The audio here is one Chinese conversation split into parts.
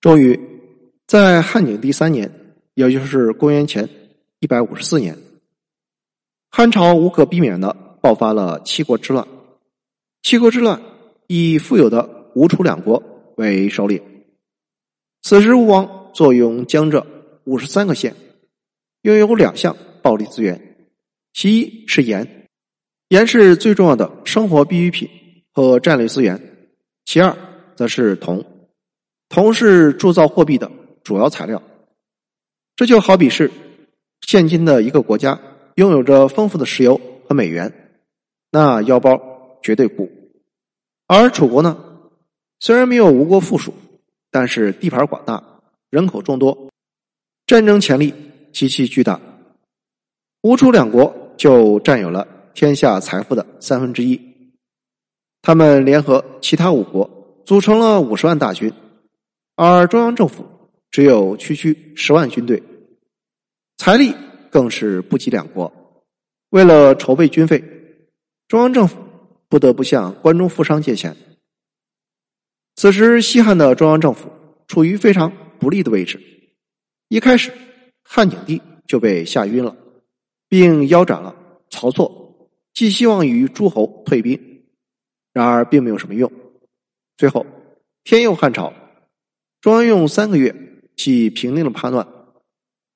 终于，在汉景帝三年，也就是公元前一百五十四年，汉朝无可避免的爆发了七国之乱。七国之乱以富有的吴楚两国为首领。此时，吴王坐拥江浙五十三个县，拥有两项暴利资源，其一是盐，盐是最重要的生活必需品和战略资源；其二则是铜，铜是铸造货币的主要材料。这就好比是现今的一个国家拥有着丰富的石油和美元，那腰包绝对鼓。而楚国呢，虽然没有吴国富庶。但是地盘广大，人口众多，战争潜力极其巨大。吴楚两国就占有了天下财富的三分之一。他们联合其他五国，组成了五十万大军，而中央政府只有区区十万军队，财力更是不及两国。为了筹备军费，中央政府不得不向关中富商借钱。此时，西汉的中央政府处于非常不利的位置。一开始，汉景帝就被吓晕了，并腰斩了曹错，寄希望于诸侯退兵。然而，并没有什么用。最后，天佑汉朝，中央用三个月即平定了叛乱。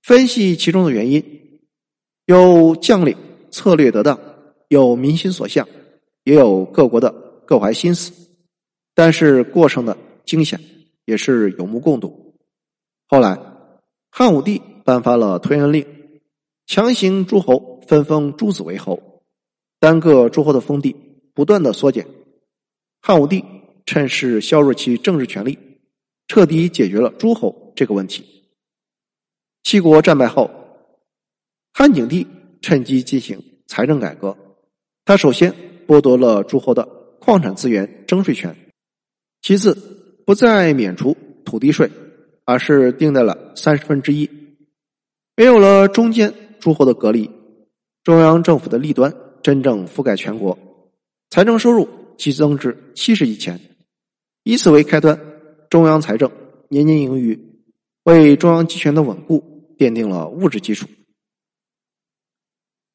分析其中的原因，有将领策略得当，有民心所向，也有各国的各怀心思。但是过程的惊险也是有目共睹。后来，汉武帝颁发了推恩令，强行诸侯分封诸子为侯，单个诸侯的封地不断的缩减。汉武帝趁势削弱其政治权力，彻底解决了诸侯这个问题。七国战败后，汉景帝趁机进行财政改革。他首先剥夺了诸侯的矿产资源征税权。其次，不再免除土地税，而是定在了三十分之一。没有了中间诸侯的隔离，中央政府的利端真正覆盖全国，财政收入激增至七十亿钱。以此为开端，中央财政年年盈余，为中央集权的稳固奠定了物质基础，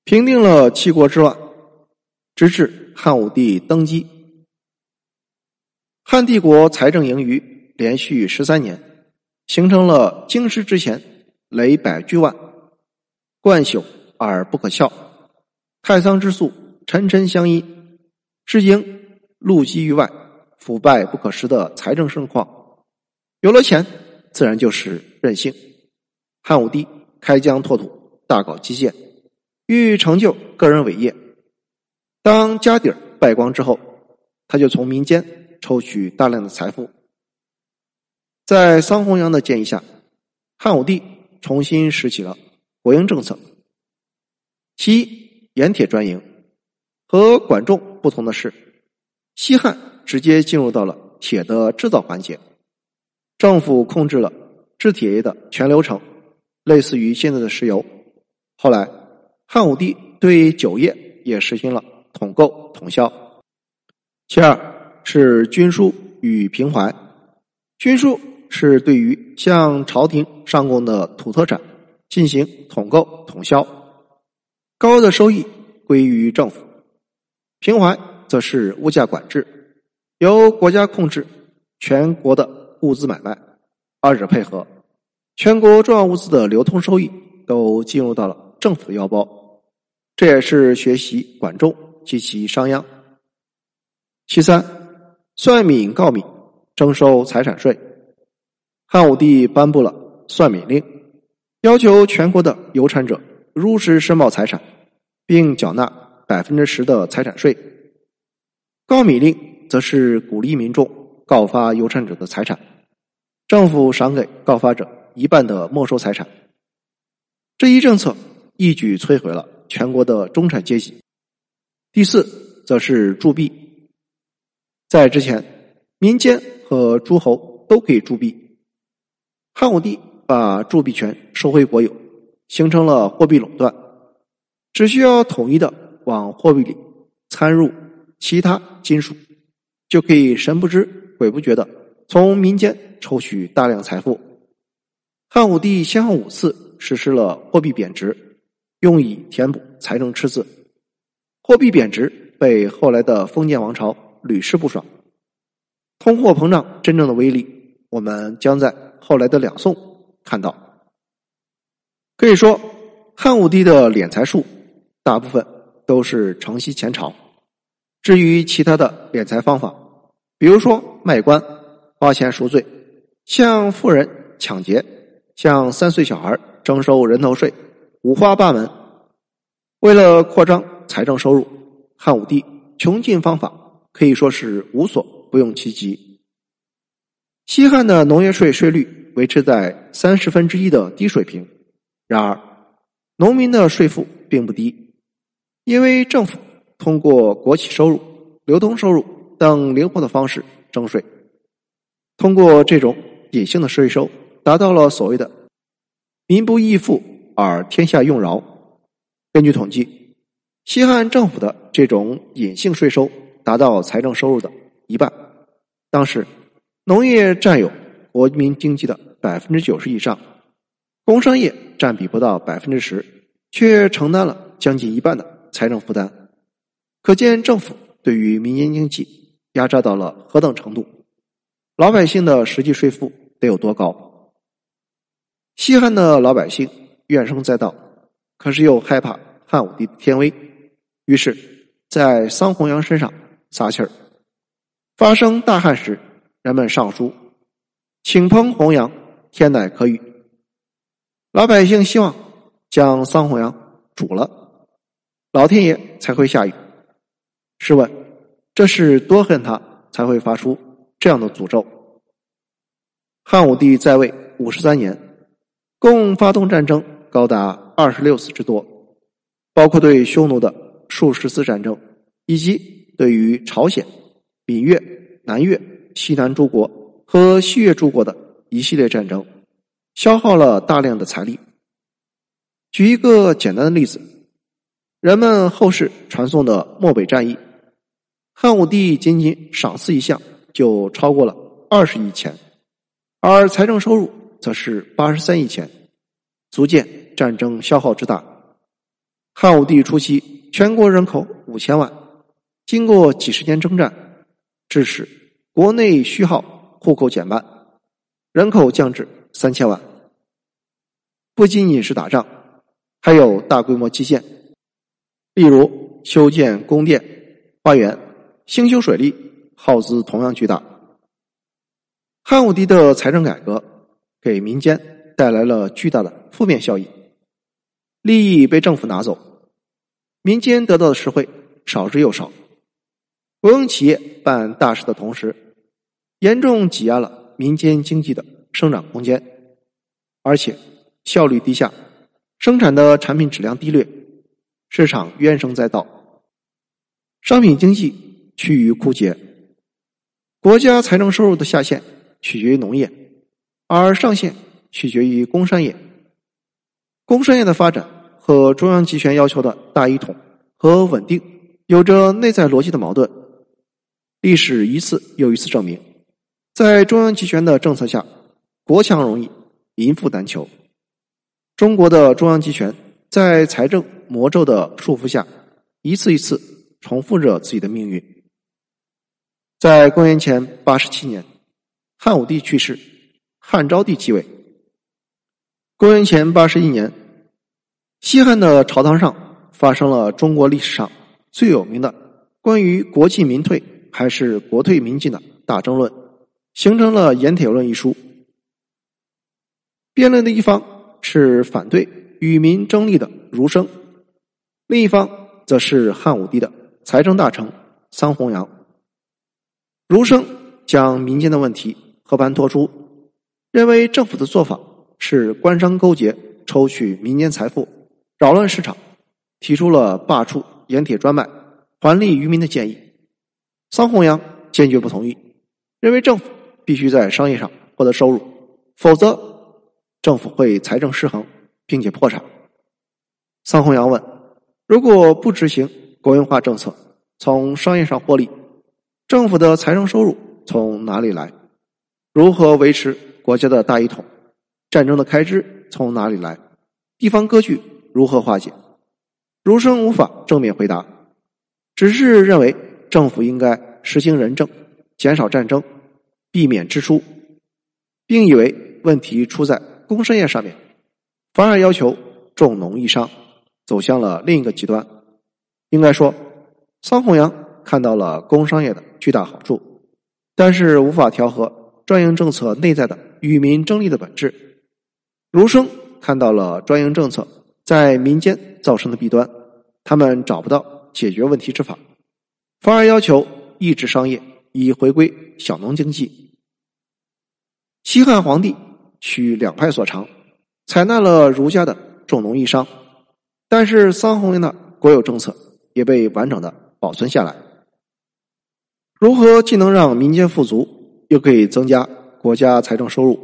平定了七国之乱，直至汉武帝登基。汉帝国财政盈余连续十三年，形成了京师之前累百巨万，贯朽而不可笑，太仓之粟沉沉相依，是应路基于外，腐败不可食的财政盛况。有了钱，自然就是任性。汉武帝开疆拓土，大搞基建，欲成就个人伟业。当家底儿败光之后，他就从民间。抽取大量的财富，在桑弘羊的建议下，汉武帝重新拾起了国营政策。其一，盐铁专营。和管仲不同的是，西汉直接进入到了铁的制造环节，政府控制了制铁业的全流程，类似于现在的石油。后来，汉武帝对酒业也实行了统购统销。其二。是军书与平怀。军书是对于向朝廷上贡的土特产进行统购统销，高的收益归于政府；平怀则是物价管制，由国家控制全国的物资买卖，二者配合，全国重要物资的流通收益都进入到了政府的腰包。这也是学习管仲及其商鞅。其三。算敏告敏，征收财产税。汉武帝颁布了算敏令，要求全国的有产者如实申报财产，并缴纳百分之十的财产税。告敏令则是鼓励民众告发有产者的财产，政府赏给告发者一半的没收财产。这一政策一举摧毁了全国的中产阶级。第四，则是铸币。在之前，民间和诸侯都可以铸币。汉武帝把铸币权收回国有，形成了货币垄断，只需要统一的往货币里掺入其他金属，就可以神不知鬼不觉的从民间抽取大量财富。汉武帝先后五次实施了货币贬值，用以填补财政赤字。货币贬值被后来的封建王朝屡试不爽。通货膨胀真正的威力，我们将在后来的两宋看到。可以说，汉武帝的敛财术大部分都是承袭前朝。至于其他的敛财方法，比如说卖官、花钱赎罪、向富人抢劫、向三岁小孩征收人头税，五花八门。为了扩张财政收入，汉武帝穷尽方法，可以说是无所不用其极。西汉的农业税税率维持在三十分之一的低水平，然而农民的税负并不低，因为政府。通过国企收入、流通收入等灵活的方式征税，通过这种隐性的税收，达到了所谓的“民不义富而天下用饶”。根据统计，西汉政府的这种隐性税收达到财政收入的一半。当时，农业占有国民经济的百分之九十以上，工商业占比不到百分之十，却承担了将近一半的财政负担。可见政府对于民间经济压榨到了何等程度，老百姓的实际税负得有多高？西汉的老百姓怨声载道，可是又害怕汉武帝的天威，于是，在桑弘羊身上撒气儿。发生大旱时，人们上书，请烹弘羊，天乃可雨。老百姓希望将桑弘羊煮了，老天爷才会下雨。试问，这是多恨他才会发出这样的诅咒？汉武帝在位五十三年，共发动战争高达二十六次之多，包括对匈奴的数十次战争，以及对于朝鲜、闽越、南越、西南诸国和西越诸国的一系列战争，消耗了大量的财力。举一个简单的例子，人们后世传颂的漠北战役。汉武帝仅仅赏赐一项就超过了二十亿钱，而财政收入则是八十三亿钱，足见战争消耗之大。汉武帝初期，全国人口五千万，经过几十年征战，致使国内虚耗，户口减半，人口降至三千万。不仅仅是打仗，还有大规模基建，例如修建宫殿、花园。兴修水利耗资同样巨大。汉武帝的财政改革给民间带来了巨大的负面效益，利益被政府拿走，民间得到的实惠少之又少。国营企业办大事的同时，严重挤压了民间经济的生长空间，而且效率低下，生产的产品质量低劣，市场怨声载道，商品经济。趋于枯竭，国家财政收入的下限取决于农业，而上限取决于工商业。工商业的发展和中央集权要求的大一统和稳定有着内在逻辑的矛盾。历史一次又一次证明，在中央集权的政策下，国强容易，民富难求。中国的中央集权在财政魔咒的束缚下，一次一次重复着自己的命运。在公元前八十七年，汉武帝去世，汉昭帝继位。公元前八十一年，西汉的朝堂上发生了中国历史上最有名的关于国进民退还是国退民进的大争论，形成了《盐铁论》一书。辩论的一方是反对与民争利的儒生，另一方则是汉武帝的财政大臣桑弘羊。儒生将民间的问题和盘托出，认为政府的做法是官商勾结，抽取民间财富，扰乱市场，提出了罢黜盐铁专卖，还利于民的建议。桑弘羊坚决不同意，认为政府必须在商业上获得收入，否则政府会财政失衡，并且破产。桑弘羊问：如果不执行国营化政策，从商业上获利？政府的财政收入从哪里来？如何维持国家的大一统？战争的开支从哪里来？地方割据如何化解？儒生无法正面回答，只是认为政府应该实行仁政，减少战争，避免支出，并以为问题出在工商业上面，反而要求重农抑商，走向了另一个极端。应该说，桑弘羊看到了工商业的巨大好处，但是无法调和专营政策内在的与民争利的本质。儒生看到了专营政策在民间造成的弊端。他们找不到解决问题之法，反而要求抑制商业，以回归小农经济。西汉皇帝取两派所长，采纳了儒家的重农抑商，但是桑弘羊的国有政策也被完整的保存下来。如何既能让民间富足，又可以增加国家财政收入？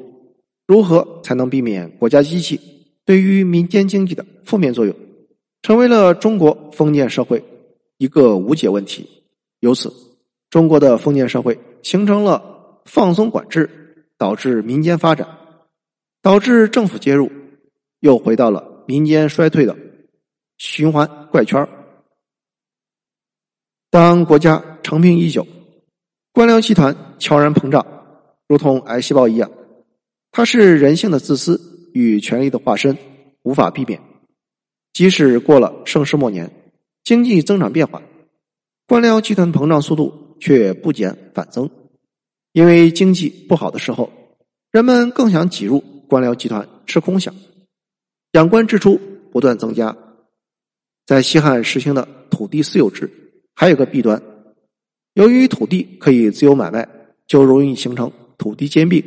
如何才能避免国家机器对于民间经济的负面作用？成为了中国封建社会一个无解问题，由此，中国的封建社会形成了放松管制，导致民间发展，导致政府介入，又回到了民间衰退的循环怪圈。当国家成平已久，官僚集团悄然膨胀，如同癌细胞一样，它是人性的自私与权力的化身，无法避免。即使过了盛世末年，经济增长变缓，官僚集团膨胀速度却不减反增。因为经济不好的时候，人们更想挤入官僚集团吃空饷，养官支出不断增加。在西汉实行的土地私有制，还有个弊端：由于土地可以自由买卖，就容易形成土地兼并，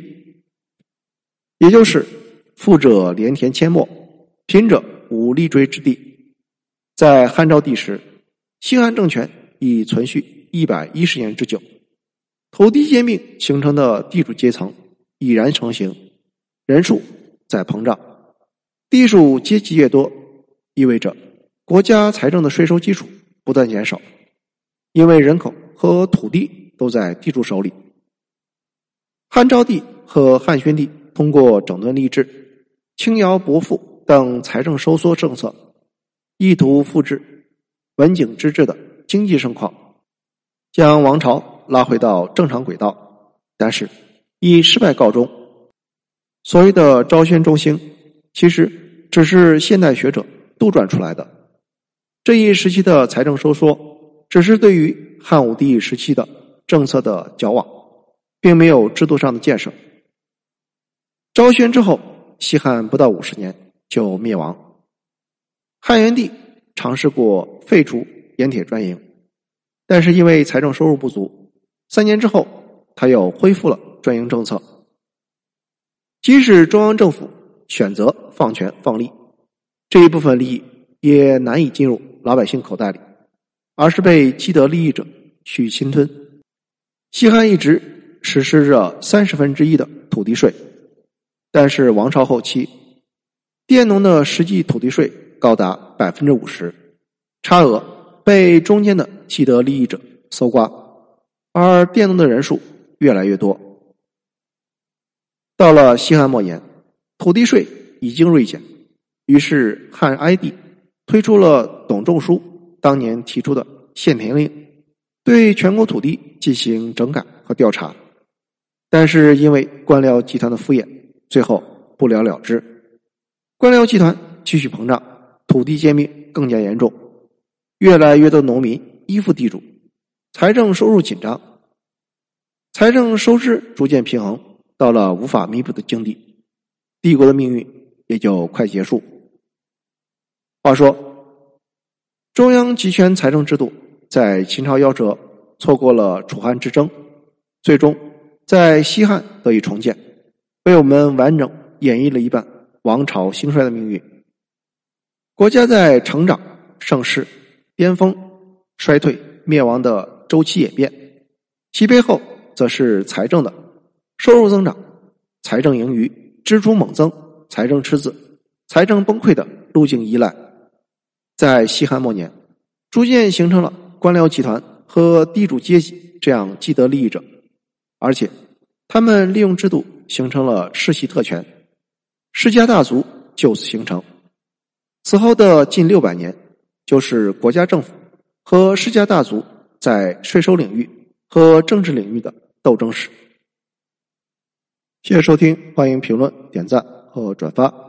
也就是富者连田阡陌，贫者。无立锥之地，在汉昭帝时，西汉政权已存续一百一十年之久，土地兼并形成的地主阶层已然成型，人数在膨胀，地主阶级越多，意味着国家财政的税收基础不断减少，因为人口和土地都在地主手里。汉昭帝和汉宣帝通过整顿吏治、轻徭薄赋。等财政收缩政策，意图复制文景之治的经济盛况，将王朝拉回到正常轨道，但是以失败告终。所谓的昭宣中兴，其实只是现代学者杜撰出来的。这一时期的财政收缩，只是对于汉武帝时期的政策的矫枉，并没有制度上的建设。昭宣之后，西汉不到五十年。就灭亡。汉元帝尝试过废除盐铁专营，但是因为财政收入不足，三年之后他又恢复了专营政策。即使中央政府选择放权放利，这一部分利益也难以进入老百姓口袋里，而是被既得利益者去侵吞。西汉一直实施着三十分之一的土地税，但是王朝后期。佃农的实际土地税高达百分之五十，差额被中间的既得利益者搜刮，而佃农的人数越来越多。到了西汉末年，土地税已经锐减，于是汉哀帝推出了董仲舒当年提出的限田令，对全国土地进行整改和调查，但是因为官僚集团的敷衍，最后不了了之。官僚集团继续膨胀，土地兼并更加严重，越来越多农民依附地主，财政收入紧张，财政收支逐渐平衡，到了无法弥补的境地，帝国的命运也就快结束。话说，中央集权财政制度在秦朝夭折，错过了楚汉之争，最终在西汉得以重建，为我们完整演绎了一半。王朝兴衰的命运，国家在成长、盛世、巅峰、衰退、灭亡的周期演变，其背后则是财政的收入增长、财政盈余、支出猛增、财政赤字、财政崩溃的路径依赖。在西汉末年，逐渐形成了官僚集团和地主阶级这样既得利益者，而且他们利用制度形成了世袭特权，世家大族就此形成。此后的近六百年，就是国家政府和世家大族在税收领域和政治领域的斗争史。谢谢收听，欢迎评论、点赞和转发。